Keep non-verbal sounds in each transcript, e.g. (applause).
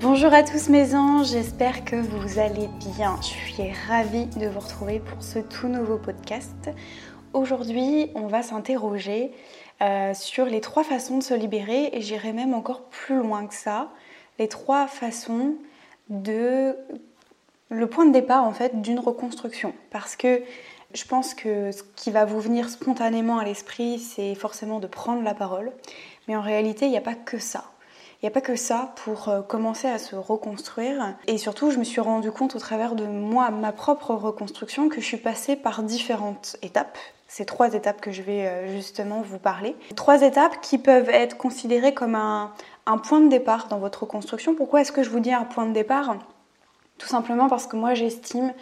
Bonjour à tous mes anges, j'espère que vous allez bien. Je suis ravie de vous retrouver pour ce tout nouveau podcast Aujourd'hui, on va s'interroger euh, sur les trois façons de se libérer et j'irai même encore plus loin que ça. Les trois façons de le point de départ en fait d'une reconstruction parce que je pense que ce qui va vous venir spontanément à l'esprit, c'est forcément de prendre la parole, mais en réalité, il n'y a pas que ça. Il n'y a pas que ça pour euh, commencer à se reconstruire. Et surtout, je me suis rendu compte au travers de moi, ma propre reconstruction, que je suis passée par différentes étapes. Ces trois étapes que je vais euh, justement vous parler. Trois étapes qui peuvent être considérées comme un, point de départ dans votre reconstruction. Pourquoi est-ce que je vous dis un point de départ? Tout simplement parce que moi j'estime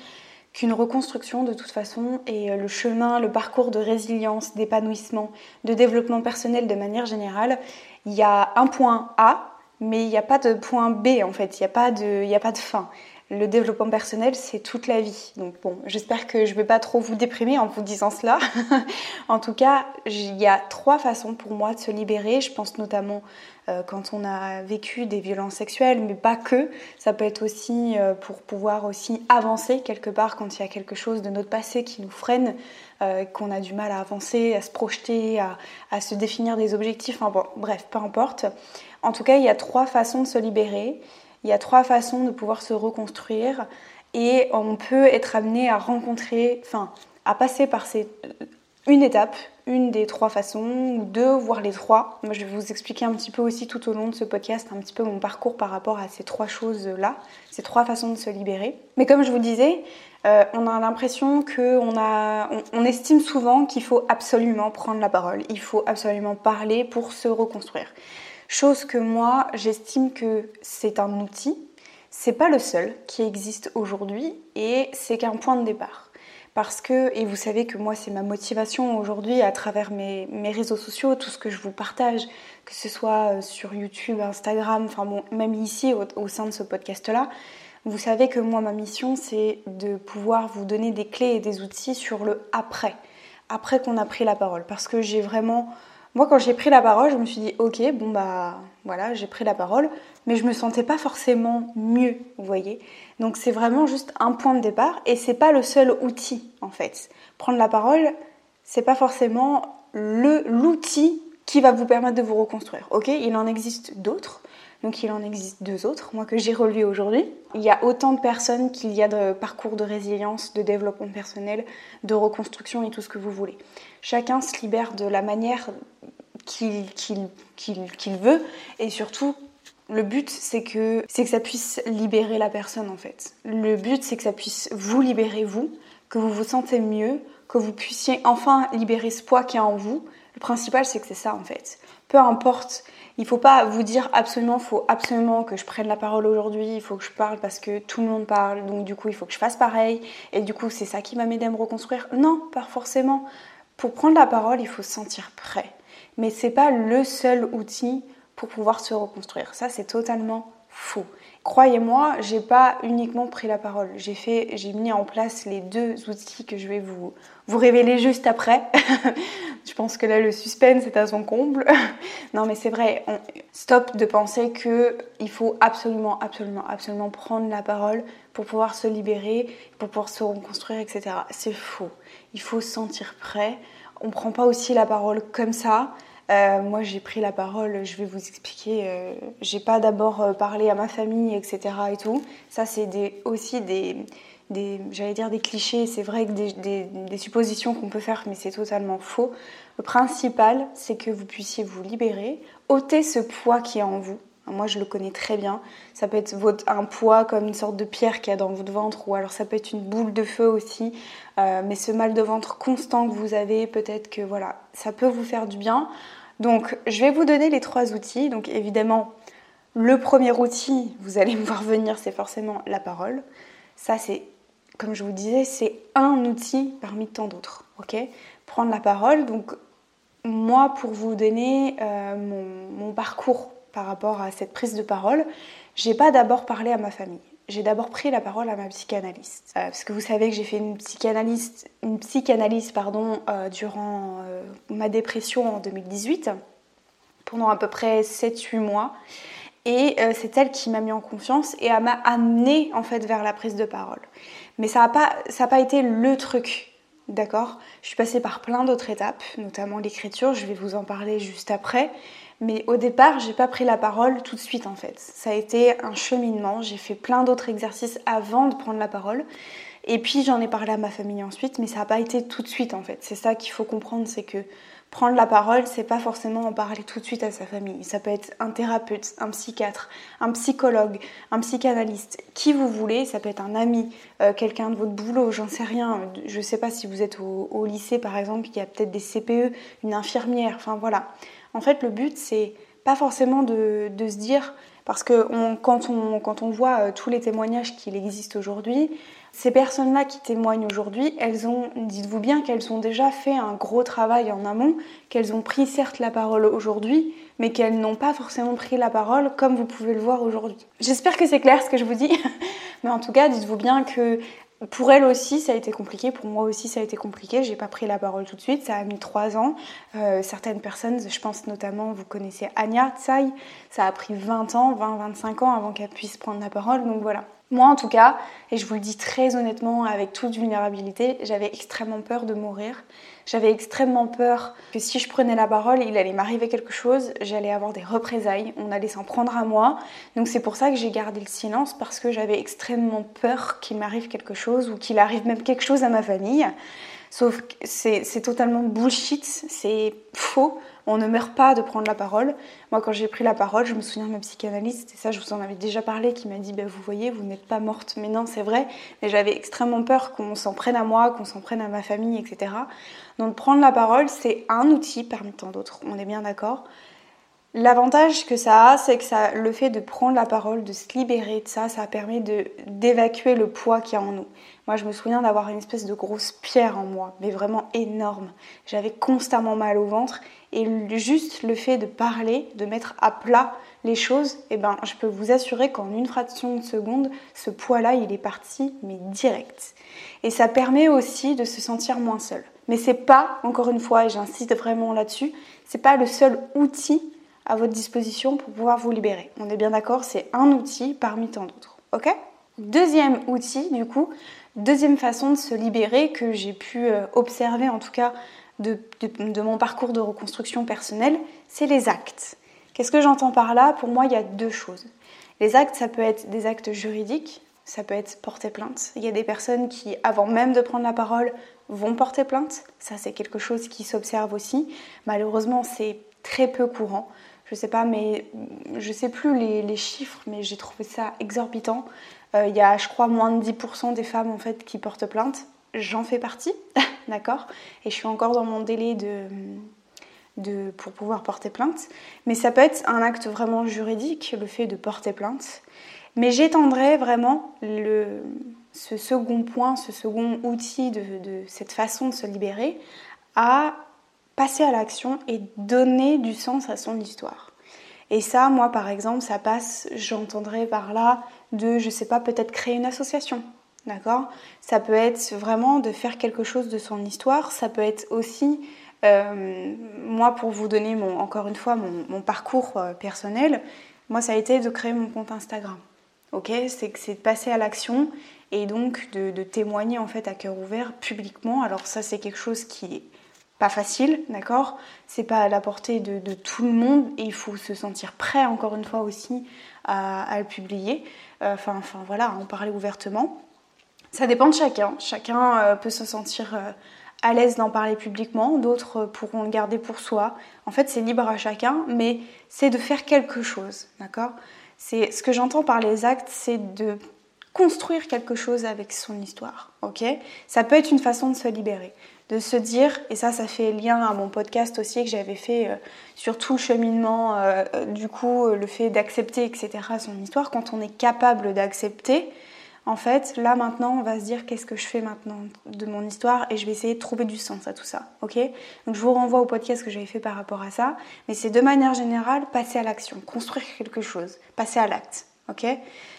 qu'une reconstruction de toute façon est euh, le chemin, le parcours de résilience, d'épanouissement, de développement personnel de manière générale. Il y a un point A, mais il n'y a pas de point B en fait, il n'y a, pas de, a pas de fin. Le développement personnel, c'est toute la vie. Donc bon, j'espère que je ne vais pas trop vous déprimer en vous disant cela. (laughs) en tout cas, il y a trois façons pour moi de se libérer. Je pense notamment euh, quand on a vécu des violences sexuelles, mais pas que. Ça peut être aussi euh, pour pouvoir aussi avancer quelque part quand il y a quelque chose de notre passé qui nous freine, euh, qu'on a du mal à avancer, à se projeter, à, à se définir des objectifs. Enfin bon, bref, peu importe. En tout cas, il y a trois façons de se libérer. Il y a trois façons de pouvoir se reconstruire et on peut être amené à rencontrer, enfin, à passer par ces, une étape, une des trois façons, ou deux, voire les trois. Moi, je vais vous expliquer un petit peu aussi tout au long de ce podcast, un petit peu mon parcours par rapport à ces trois choses-là, ces trois façons de se libérer. Mais comme je vous disais, euh, on a l'impression qu'on a, on estime souvent qu'il faut absolument prendre la parole, il faut absolument parler pour se reconstruire. Chose que moi, j'estime que c'est un outil, c'est pas le seul qui existe aujourd'hui et c'est qu'un point de départ. Parce que, et vous savez que moi c'est ma motivation aujourd'hui à travers mes, réseaux sociaux, tout ce que je vous partage, que ce soit euh, sur YouTube, Instagram, enfin bon, même ici au, au sein de ce podcast-là, vous savez que moi ma mission c'est de pouvoir vous donner des clés et des outils sur le après, après qu'on a pris la parole. Parce que j'ai vraiment moi, quand j'ai pris la parole, je me suis dit, ok, bon bah voilà, j'ai pris la parole, mais je me sentais pas forcément mieux, vous voyez. Donc c'est vraiment juste un point de départ et c'est pas le seul outil en fait. Prendre la parole, c'est pas forcément le l'outil qui va vous permettre de vous reconstruire. Ok, il en existe d'autres. Donc il en existe deux autres, moi que j'ai relevé aujourd'hui. Il y a autant de personnes qu'il y a de parcours de résilience, de développement personnel, de reconstruction et tout ce que vous voulez. Chacun se libère de la manière qu'il veut. Et surtout, le but, c'est que, que ça puisse libérer la personne en fait. Le but, c'est que ça puisse vous libérer vous, que vous vous sentez mieux, que vous puissiez enfin libérer ce poids qui est en vous. Le principal, c'est que c'est ça en fait. Peu importe, il faut pas vous dire absolument, faut absolument que je prenne la parole aujourd'hui, il faut que je parle parce que tout le monde parle, donc du coup il faut que je fasse pareil, et du coup c'est ça qui m'a m'aider à me reconstruire. Non, pas forcément. Pour prendre la parole, il faut se sentir prêt mais c'est pas le seul outil pour pouvoir se reconstruire. Ça, c'est totalement faux. Croyez-moi, j'ai pas uniquement pris la parole. J'ai fait, j'ai mis en place les deux outils que je vais vous, vous révéler juste après. (laughs) je pense que là, le suspense est à son comble. (laughs) non, mais c'est vrai. stop de penser que il faut absolument, absolument, absolument prendre la parole pour pouvoir se libérer, pour pouvoir se reconstruire, etc. C'est faux. Il faut se sentir prêt. On prend pas aussi la parole comme ça. Euh, moi, j'ai pris la parole, je vais vous expliquer. Euh, j'ai pas d'abord euh, parlé à ma famille, etc. et tout. Ça, c'est aussi des, j'allais dire des clichés. C'est vrai que des, suppositions qu'on peut faire, mais c'est totalement faux. Le principal, c'est que vous puissiez vous libérer, ôter ce poids qui est en vous. Moi, je le connais très bien. Ça peut être un poids comme une sorte de pierre qu'il y a dans votre ventre, ou alors ça peut être une boule de feu aussi. mais ce mal de ventre constant que vous avez, peut-être que voilà, ça peut vous faire du bien. Donc, je vais vous donner les trois outils. Donc, évidemment, le premier outil, vous allez me voir venir, c'est forcément la parole. Ça, c'est, comme je vous disais, c'est un outil parmi tant d'autres. Ok? Prendre la parole. Donc, moi, pour vous donner euh, mon, parcours par rapport à cette prise de parole, j'ai pas d'abord parlé à ma famille. J'ai d'abord pris la parole à ma psychanalyste. Euh, parce que vous savez que j'ai fait une, psychanalyse, une psychanalyse pardon, euh, durant ma dépression en 2018, pendant à peu près 7-8 mois. Et c'est elle qui m'a mis en confiance et m'a amené en fait vers la prise de parole. Mais ça n'a pas, pas été le truc D'accord? Je suis passée par plein d'autres étapes, notamment l'écriture, je vais vous en parler juste après. Mais au départ, j'ai pas pris la parole tout de suite en fait. Ça a été un cheminement, j'ai fait plein d'autres exercices avant de prendre la parole. Et puis j'en ai parlé à ma famille ensuite, mais ça n'a pas été tout de suite en fait. C'est ça qu'il faut comprendre, c'est que prendre la parole, c'est pas forcément en parler tout de suite à sa famille. Ça peut être un thérapeute, un psychiatre, un psychologue, un psychanalyste, qui vous voulez. Ça peut être un ami, euh, quelqu'un de votre boulot, j'en sais rien. Je sais pas si vous êtes au, lycée par exemple, il y a peut-être des CPE, une infirmière. Enfin voilà. En fait, le but c'est pas forcément de, se dire parce que quand, on, voit euh, tous les témoignages qu'il existe aujourd'hui, ces personnes-là qui témoignent aujourd'hui, elles ont, dites-vous bien qu'elles ont déjà fait un gros travail en amont, qu'elles ont pris certes la parole aujourd'hui, mais qu'elles n'ont pas forcément pris la parole comme vous pouvez le voir aujourd'hui. J'espère que c'est clair ce que je vous dis, (laughs) mais en tout cas, dites-vous bien que pour elle aussi, ça a été compliqué. Pour moi aussi, ça a été compliqué. J'ai pas pris la parole tout de suite. Ça a mis trois ans. Euh, certaines personnes, je pense notamment, vous connaissez Anya Tsai, ça a pris 20 ans, 20-25 ans avant qu'elle puisse prendre la parole. Donc voilà. Moi, en tout cas, et je vous le dis très honnêtement, avec toute vulnérabilité, j'avais extrêmement peur de mourir. J'avais extrêmement peur que si je prenais la parole, il allait m'arriver quelque chose, j'allais avoir des représailles, on allait s'en prendre à moi. Donc c'est pour ça que j'ai gardé le silence, parce que j'avais extrêmement peur qu'il m'arrive quelque chose ou qu'il arrive même quelque chose à ma famille. Sauf que c'est totalement bullshit, c'est faux. On ne meurt pas de prendre la parole. Moi, quand j'ai pris la parole, je me souviens de ma psychanalyste, et ça, je vous en avais déjà parlé, qui m'a dit bah, Vous voyez, vous n'êtes pas morte. Mais non, c'est vrai. Mais j'avais extrêmement peur qu'on s'en prenne à moi, qu'on s'en prenne à ma famille, etc. Donc, prendre la parole, c'est un outil parmi tant d'autres. On est bien d'accord. L'avantage que ça a, c'est que ça, le fait de prendre la parole, de se libérer de ça, ça permet d'évacuer le poids qu'il y a en nous. Moi, je me souviens d'avoir une espèce de grosse pierre en moi, mais vraiment énorme. J'avais constamment mal au ventre et juste le fait de parler, de mettre à plat les choses, eh ben, je peux vous assurer qu'en une fraction de seconde, ce poids-là, il est parti, mais direct. Et ça permet aussi de se sentir moins seul. Mais c'est pas, encore une fois, et j'insiste vraiment là-dessus, c'est pas le seul outil à votre disposition pour pouvoir vous libérer. On est bien d'accord, c'est un outil parmi tant d'autres. Ok? Deuxième outil, du coup, deuxième façon de se libérer que j'ai pu euh, observer en tout cas de, mon parcours de reconstruction personnelle, c'est les actes. Qu'est-ce que j'entends par là? Pour moi, il y a deux choses. Les actes, ça peut être des actes juridiques, ça peut être porter plainte. Il y a des personnes qui, avant même de prendre la parole, vont porter plainte. Ça, c'est quelque chose qui s'observe aussi. Malheureusement, c'est très peu courant je sais pas, mais je sais plus les, chiffres, mais j'ai trouvé ça exorbitant. Euh, il y a, je crois, moins de 10% des femmes en fait qui portent plainte. J'en fais partie, (laughs) d'accord Et je suis encore dans mon délai de, de, pour pouvoir porter plainte. Mais ça peut être un acte vraiment juridique, le fait de porter plainte. Mais j'étendrai vraiment le, ce second point, ce second outil de, de cette façon de se libérer à passer à l'action et donner du sens à son histoire. Et ça, moi par exemple, ça passe, j'entendrai par là, de, je sais pas, peut-être créer une association. D'accord? Ça peut être vraiment de faire quelque chose de son histoire. Ça peut être aussi, euh, moi pour vous donner mon, encore une fois mon, parcours euh, personnel, moi ça a été de créer mon compte Instagram. Ok? C'est de passer à l'action et donc de, de, témoigner en fait à cœur ouvert publiquement. Alors ça c'est quelque chose qui est pas facile, d'accord? C'est pas à la portée de, tout le monde et il faut se sentir prêt, encore une fois aussi, à, le publier. Euh, enfin, voilà, à en parler ouvertement. Ça dépend de chacun. Chacun euh, peut se sentir euh, à l'aise d'en parler publiquement, d'autres pourront le garder pour soi. En fait, c'est libre à chacun, mais c'est de faire quelque chose, d'accord? C'est ce que j'entends par les actes, c'est de construire quelque chose avec son histoire, ok? Ça peut être une façon de se libérer. de se dire, et ça, ça fait lien à mon podcast aussi que j'avais fait euh, sur tout le cheminement, euh, du coup, le fait d'accepter, etc., son histoire, quand on est capable d'accepter, en fait, là maintenant, on va se dire qu'est-ce que je fais maintenant de mon histoire? Et je vais essayer de trouver du sens à tout ça, ok? Donc je vous renvoie au podcast que j'avais fait par rapport à ça, mais c'est de manière générale passer à l'action, construire quelque chose, passer à l'acte, ok?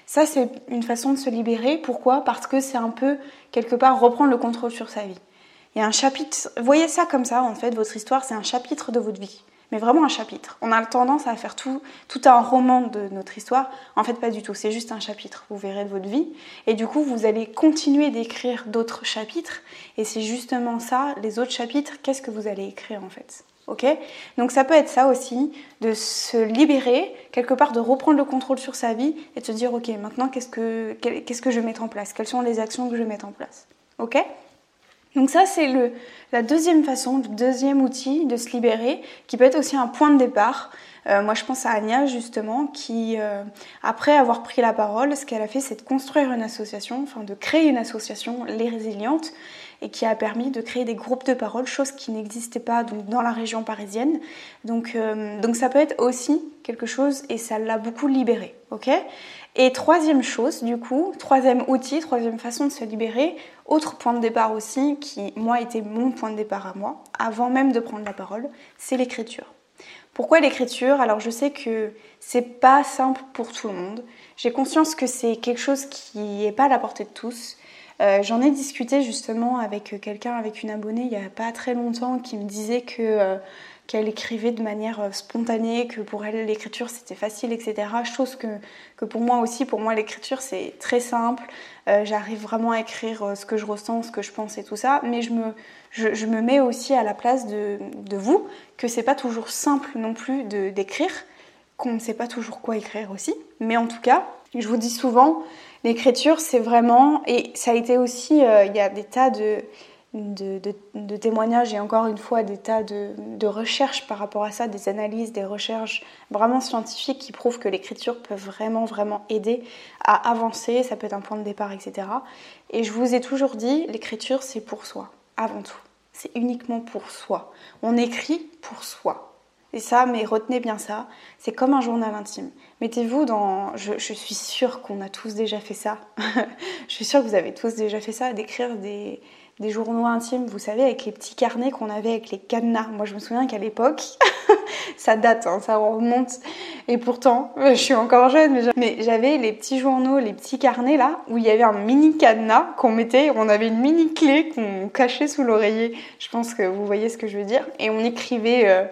Ça, c'est une façon de se libérer. Pourquoi? Parce que c'est un peu, quelque part, reprendre le contrôle sur sa vie. Il y a un chapitre, voyez ça comme ça, en fait, votre histoire, c'est un chapitre de votre vie. Mais vraiment un chapitre. On a tendance à faire tout, tout un roman de notre histoire. En fait, pas du tout. C'est juste un chapitre, vous verrez, de votre vie. Et du coup, vous allez continuer d'écrire d'autres chapitres. Et c'est justement ça, les autres chapitres, qu'est-ce que vous allez écrire en fait? Donc ça peut être ça aussi, de se libérer, quelque part de reprendre le contrôle sur sa vie et de se dire, ok, maintenant qu'est-ce que, que je vais mettre en place? Quelles sont les actions que je vais mettre en place? Ok? Donc ça, c'est la deuxième façon, le deuxième outil de se libérer, qui peut être aussi un point de départ. Euh, moi, je pense à Anya, justement, qui, euh, après avoir pris la parole, ce qu'elle a fait, c'est de construire une association, enfin de créer une association, Les Résilientes, et qui a permis de créer des groupes de parole, chose qui n'existait pas dans la région parisienne. Donc, euh, donc ça peut être aussi quelque chose, et ça l'a beaucoup libéré. et troisième chose, du coup, troisième outil, troisième façon de se libérer, autre point de départ aussi, qui moi était mon point de départ à moi, avant même de prendre la parole, c'est l'écriture. Pourquoi l'écriture? Alors je sais que c'est pas simple pour tout le monde. J'ai conscience que c'est quelque chose qui n'est pas à la portée de tous. Euh, j'en ai discuté justement avec quelqu'un, avec une abonnée il n'y a pas très longtemps, qui me disait que euh, qu'elle écrivait de manière euh, spontanée, que pour elle l'écriture c'était facile, etc. Chose que, pour moi aussi, pour moi l'écriture c'est très simple. Euh, j'arrive vraiment à écrire euh, ce que je ressens, ce que je pense et tout ça, mais je me, mets aussi à la place de, de vous, que c'est pas toujours simple non plus d'écrire, qu'on ne sait pas toujours quoi écrire aussi. Mais en tout cas, je vous dis souvent, l'écriture c'est vraiment, et ça a été aussi, il y a des tas de de, témoignages et encore une fois des tas de, recherches par rapport à ça, des analyses, des recherches vraiment scientifiques qui prouvent que l'écriture peut vraiment vraiment aider à avancer, ça peut être un point de départ, etc. Et je vous ai toujours dit, l'écriture c'est pour soi, avant tout. C'est uniquement pour soi. On écrit pour soi. Ça, mais retenez bien ça, c'est comme un journal intime. Mettez-vous dans... Je, je suis sûre qu'on a tous déjà fait ça. (laughs) je suis sûre que vous avez tous déjà fait ça, d'écrire des, des journaux intimes, vous savez, avec les petits carnets qu'on avait avec les cadenas. Moi, je me souviens qu'à l'époque, (laughs) ça date, hein, ça remonte. Et pourtant, (laughs) je suis encore jeune, mais j'avais les petits journaux, les petits carnets là, où il y avait un mini cadenas qu'on mettait, on avait une mini clé qu'on cachait sous l'oreiller. Je pense que vous voyez ce que je veux dire. Et on écrivait,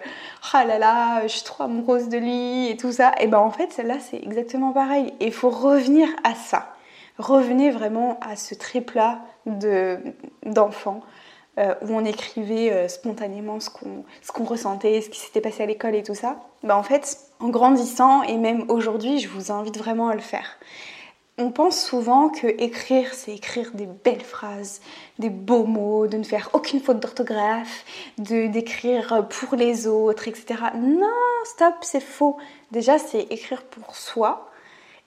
ah là là, je suis trop amoureuse de lui et tout ça. Et ben en fait, celle-là, c'est exactement pareil. Et il faut revenir à ça revenez vraiment à ce triplat d'enfants euh, où on écrivait euh, spontanément ce qu'on ressentait, ce qui s'était passé à l'école et tout ça. Bah, en fait, en grandissant et même aujourd'hui, je vous invite vraiment à le faire. On pense souvent que écrire, c'est écrire des belles phrases, des beaux mots, de ne faire aucune faute d'orthographe, de d'écrire pour les autres, etc. Non, stop, c'est faux. Déjà, c'est écrire pour soi,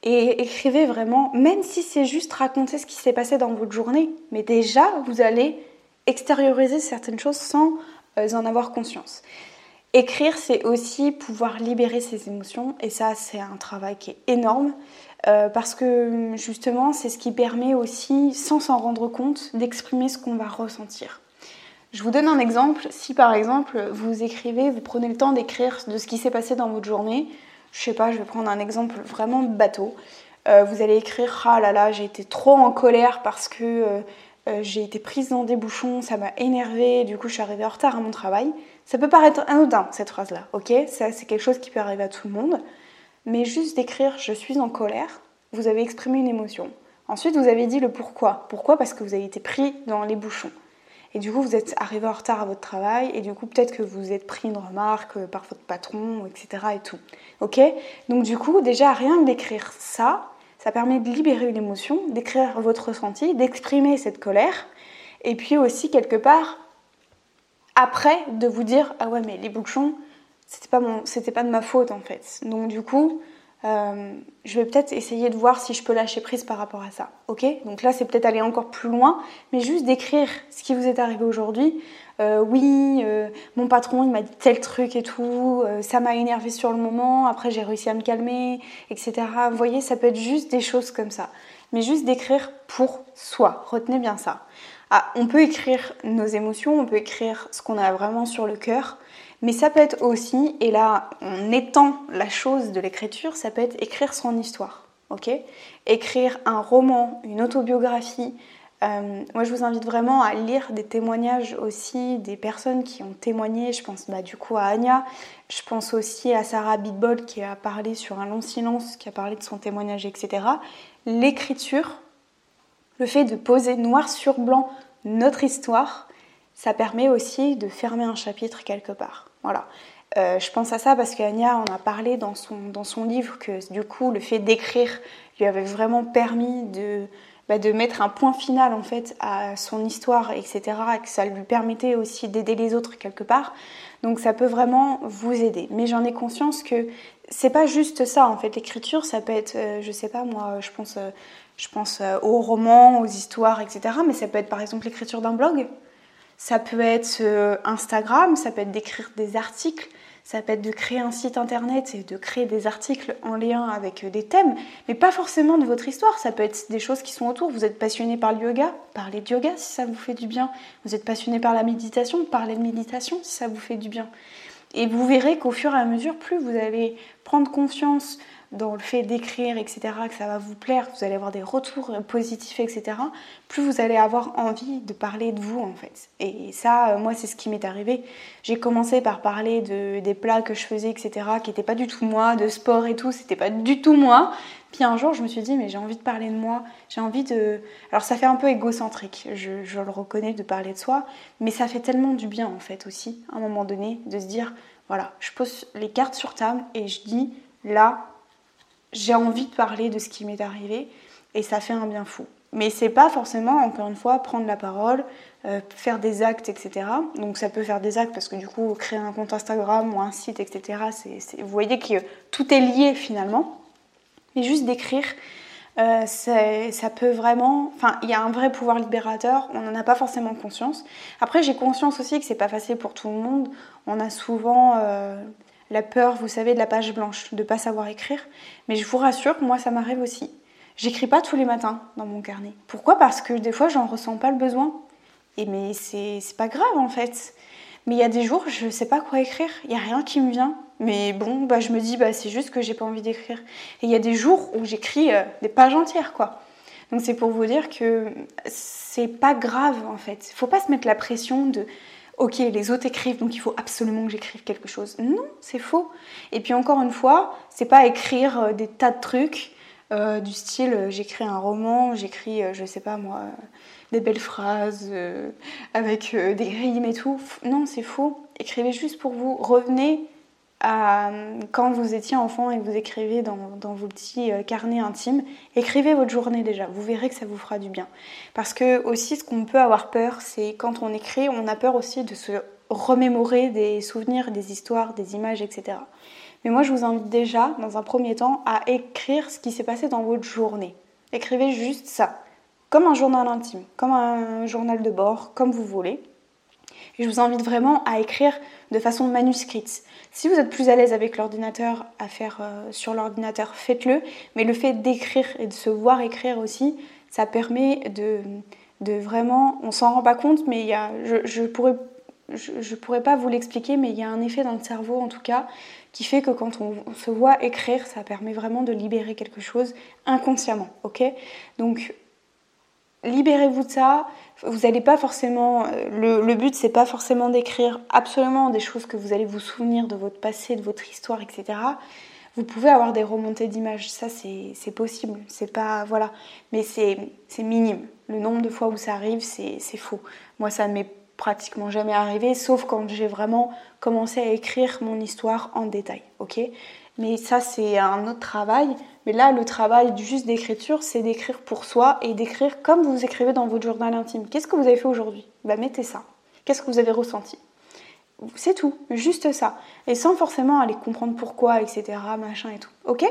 et écrivez vraiment, même si c'est juste raconter ce qui s'est passé dans votre journée, mais déjà vous allez extérioriser certaines choses sans euh, en avoir conscience. Écrire, c'est aussi pouvoir libérer ses émotions et ça, c'est un travail qui est énorme euh, parce que justement, c'est ce qui permet aussi, sans s'en rendre compte, d'exprimer ce qu'on va ressentir. Je vous donne un exemple. Si par exemple vous écrivez, vous prenez le temps d'écrire de ce qui s'est passé dans votre journée, je sais pas, je vais prendre un exemple vraiment bateau. Euh, vous allez écrire Ah là là, j'ai été trop en colère parce que euh, euh, j'ai été prise dans des bouchons, ça m'a énervé, du coup je suis arrivée en retard à mon travail. Ça peut paraître anodin cette phrase-là, ok? Ça c'est quelque chose qui peut arriver à tout le monde. Mais juste d'écrire Je suis en colère, vous avez exprimé une émotion. Ensuite vous avez dit le pourquoi. Pourquoi? Parce que vous avez été pris dans les bouchons. Et du coup, vous êtes arrivé en retard à votre travail, et du coup, peut-être que vous êtes pris une remarque euh, par votre patron, etc. et tout. Ok? Donc, du coup, déjà, rien que d'écrire ça, ça permet de libérer une émotion, d'écrire votre ressenti, d'exprimer cette colère, et puis aussi, quelque part, après, de vous dire Ah ouais, mais les bouchons, c'était pas, c'était pas de ma faute en fait. Donc, du coup, euh, je vais peut-être essayer de voir si je peux lâcher prise par rapport à ça. Ok? Donc là, c'est peut-être aller encore plus loin, mais juste d'écrire ce qui vous est arrivé aujourd'hui. Euh, oui, euh, mon patron, il m'a dit tel truc et tout, ça m'a énervé sur le moment, après j'ai réussi à me calmer, etc. Vous voyez, ça peut être juste des choses comme ça. Mais juste d'écrire pour soi. Retenez bien ça. Ah, on peut écrire nos émotions, on peut écrire ce qu'on a vraiment sur le cœur, mais ça peut être aussi, et là on étend la chose de l'écriture, ça peut être écrire son histoire. ok? Écrire un roman, une autobiographie. Euh, moi je vous invite vraiment à lire des témoignages aussi des personnes qui ont témoigné. Je pense bah, du coup à Anya, je pense aussi à Sarah Bitbol qui a parlé sur un long silence, qui a parlé de son témoignage, etc. L'écriture, le fait de poser noir sur blanc notre histoire, ça permet aussi de fermer un chapitre quelque part. Voilà. Euh, je pense à ça parce qu'Anya en a parlé dans son, livre que du coup le fait d'écrire lui avait vraiment permis de, bah, mettre un point final en fait à son histoire, etc. Et que ça lui permettait aussi d'aider les autres quelque part. Donc ça peut vraiment vous aider. Mais j'en ai conscience que c'est pas juste ça en fait. L'écriture, ça peut être, euh, je sais pas moi, je pense, euh, je pense aux romans, aux histoires, etc. Mais ça peut être par exemple l'écriture d'un blog. Ça peut être euh, Instagram, ça peut être d'écrire des articles, ça peut être de créer un site internet et de créer des articles en lien avec euh, des thèmes, mais pas forcément de votre histoire. Ça peut être des choses qui sont autour. Vous êtes passionné par le yoga, parlez de yoga si ça vous fait du bien. Vous êtes passionné par la méditation, parlez de méditation si ça vous fait du bien. Et vous verrez qu'au fur et à mesure, plus vous allez prendre confiance dans le fait d'écrire, etc., que ça va vous plaire, vous allez avoir des retours positifs, etc., plus vous allez avoir envie de parler de vous, en fait. Et ça, euh, moi, c'est ce qui m'est arrivé. J'ai commencé par parler de, des plats que je faisais, etc., qui n'étaient pas du tout moi, de sport et tout, c'était pas du tout moi. Puis un jour, je me suis dit, mais j'ai envie de parler de moi, j'ai envie de... Alors ça fait un peu égocentrique, je, je le reconnais, de parler de soi, mais ça fait tellement du bien, en fait, aussi, à un moment donné, de se dire, voilà, je pose les cartes sur table et je dis, là, j'ai envie de parler de ce qui m'est arrivé et ça fait un bien fou. Mais c'est pas forcément, encore une fois, prendre la parole, euh, faire des actes, etc. Donc ça peut faire des actes parce que du coup, créer un compte Instagram ou un site, etc. vous voyez que tout est lié finalement. Mais juste d'écrire, euh, ça peut vraiment. Enfin, il y a un vrai pouvoir libérateur, on n'en a pas forcément conscience. Après, j'ai conscience aussi que c'est pas facile pour tout le monde. On a souvent. Euh, la peur, vous savez, de la page blanche, de ne pas savoir écrire. Mais je vous rassure, moi, ça m'arrive aussi. J'écris pas tous les matins dans mon carnet. Pourquoi? Parce que des fois, j'en ressens pas le besoin. Et mais c'est pas grave en fait. Mais il y a des jours, je sais pas quoi écrire. Il y a rien qui me vient. Mais bon, bah, je me dis, bah, c'est juste que j'ai pas envie d'écrire. Et il y a des jours où j'écris euh, des pages entières, quoi. Donc c'est pour vous dire que c'est pas grave en fait. Il faut pas se mettre la pression de ok, les autres écrivent, donc il faut absolument que j'écrive quelque chose. Non, c'est faux. Et puis encore une fois, c'est pas écrire euh, des tas de trucs euh, du style euh, j'écris un roman, j'écris, je sais pas moi, des belles phrases avec des rimes et tout. Non, c'est faux. Écrivez juste pour vous. Revenez quand vous étiez enfant et que vous écrivez dans, vos petits euh, carnets intimes, écrivez votre journée déjà. Vous verrez que ça vous fera du bien. Parce que aussi, ce qu'on peut avoir peur, c'est quand on écrit, on a peur aussi de se remémorer des souvenirs, des histoires, des images, etc. Mais moi, je vous invite déjà, dans un premier temps, à écrire ce qui s'est passé dans votre journée. Écrivez juste ça, comme un journal intime, comme un journal de bord, comme vous voulez. Je vous invite vraiment à écrire de façon manuscrite. Si vous êtes plus à l'aise avec l'ordinateur, à faire euh, sur l'ordinateur, faites-le. Mais le fait d'écrire et de se voir écrire aussi, ça permet de, vraiment, on s'en rend pas compte, mais y a, je, je pourrais je pourrais pas vous l'expliquer, mais il y a un effet dans le cerveau en tout cas qui fait que quand on, se voit écrire, ça permet vraiment de libérer quelque chose inconsciemment, ok? Donc libérez-vous de ça. Vous n'allez pas forcément. Euh, le, le but, c'est pas forcément d'écrire absolument des choses que vous allez vous souvenir de votre passé, de votre histoire, etc. Vous pouvez avoir des remontées d'images, ça c'est possible, c'est pas. Voilà. Mais c'est minime. Le nombre de fois où ça arrive, c'est faux. Moi, ça ne m'est pratiquement jamais arrivé, sauf quand j'ai vraiment commencé à écrire mon histoire en détail, ok? Mais ça, c'est un autre travail. Mais là, le travail juste d'écriture, c'est d'écrire pour soi et d'écrire comme vous écrivez dans votre journal intime. Qu'est-ce que vous avez fait aujourd'hui? Bah, Mettez ça. Qu'est-ce que vous avez ressenti? C'est tout, juste ça. Et sans forcément aller comprendre pourquoi, etc., machin et tout. Ok?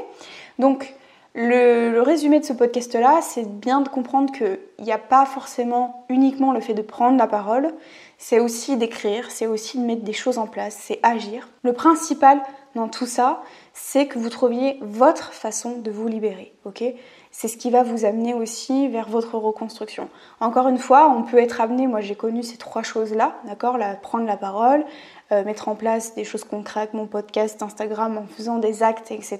Donc, le, résumé de ce podcast-là, c'est bien de comprendre qu'il n'y a pas forcément uniquement le fait de prendre la parole, c'est aussi d'écrire, c'est aussi de mettre des choses en place, c'est agir. Le principal dans tout ça, c'est que vous trouviez votre façon de vous libérer, ok? C'est ce qui va vous amener aussi vers votre reconstruction. Encore une fois, on peut être amené, moi j'ai connu ces trois choses-là, d'accord? Prendre la parole, euh, mettre en place des choses concrètes, mon podcast, Instagram, en faisant des actes, etc.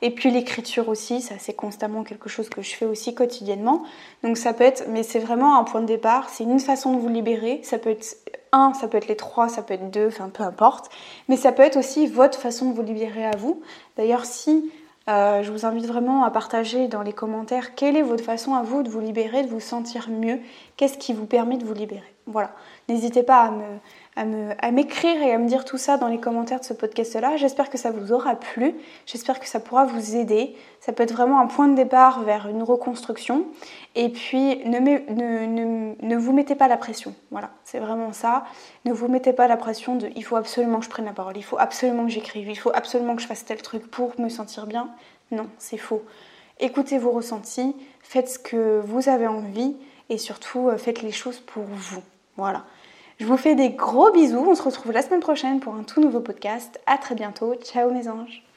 Et puis l'écriture aussi, ça c'est constamment quelque chose que je fais aussi quotidiennement. Donc ça peut être, mais c'est vraiment un point de départ, c'est une façon de vous libérer. Ça peut être un, ça peut être les trois, ça peut être deux, enfin peu importe. Mais ça peut être aussi votre façon de vous libérer à vous. D'ailleurs, si euh, je vous invite vraiment à partager dans les commentaires quelle est votre façon à vous de vous libérer, de vous sentir mieux, qu'est-ce qui vous permet de vous libérer? Voilà, n'hésitez pas à me, à m'écrire et à me dire tout ça dans les commentaires de ce podcast-là. J'espère que ça vous aura plu, j'espère que ça pourra vous aider. Ça peut être vraiment un point de départ vers une reconstruction. Et puis, ne, ne, ne, vous mettez pas la pression. Voilà, c'est vraiment ça. Ne vous mettez pas la pression de il faut absolument que je prenne la parole, il faut absolument que j'écrive, il faut absolument que je fasse tel truc pour me sentir bien. Non, c'est faux. Écoutez vos ressentis, faites ce que vous avez envie et surtout euh, faites les choses pour vous. Voilà. Je vous fais des gros bisous. On se retrouve la semaine prochaine pour un tout nouveau podcast. À très bientôt. Ciao mes anges.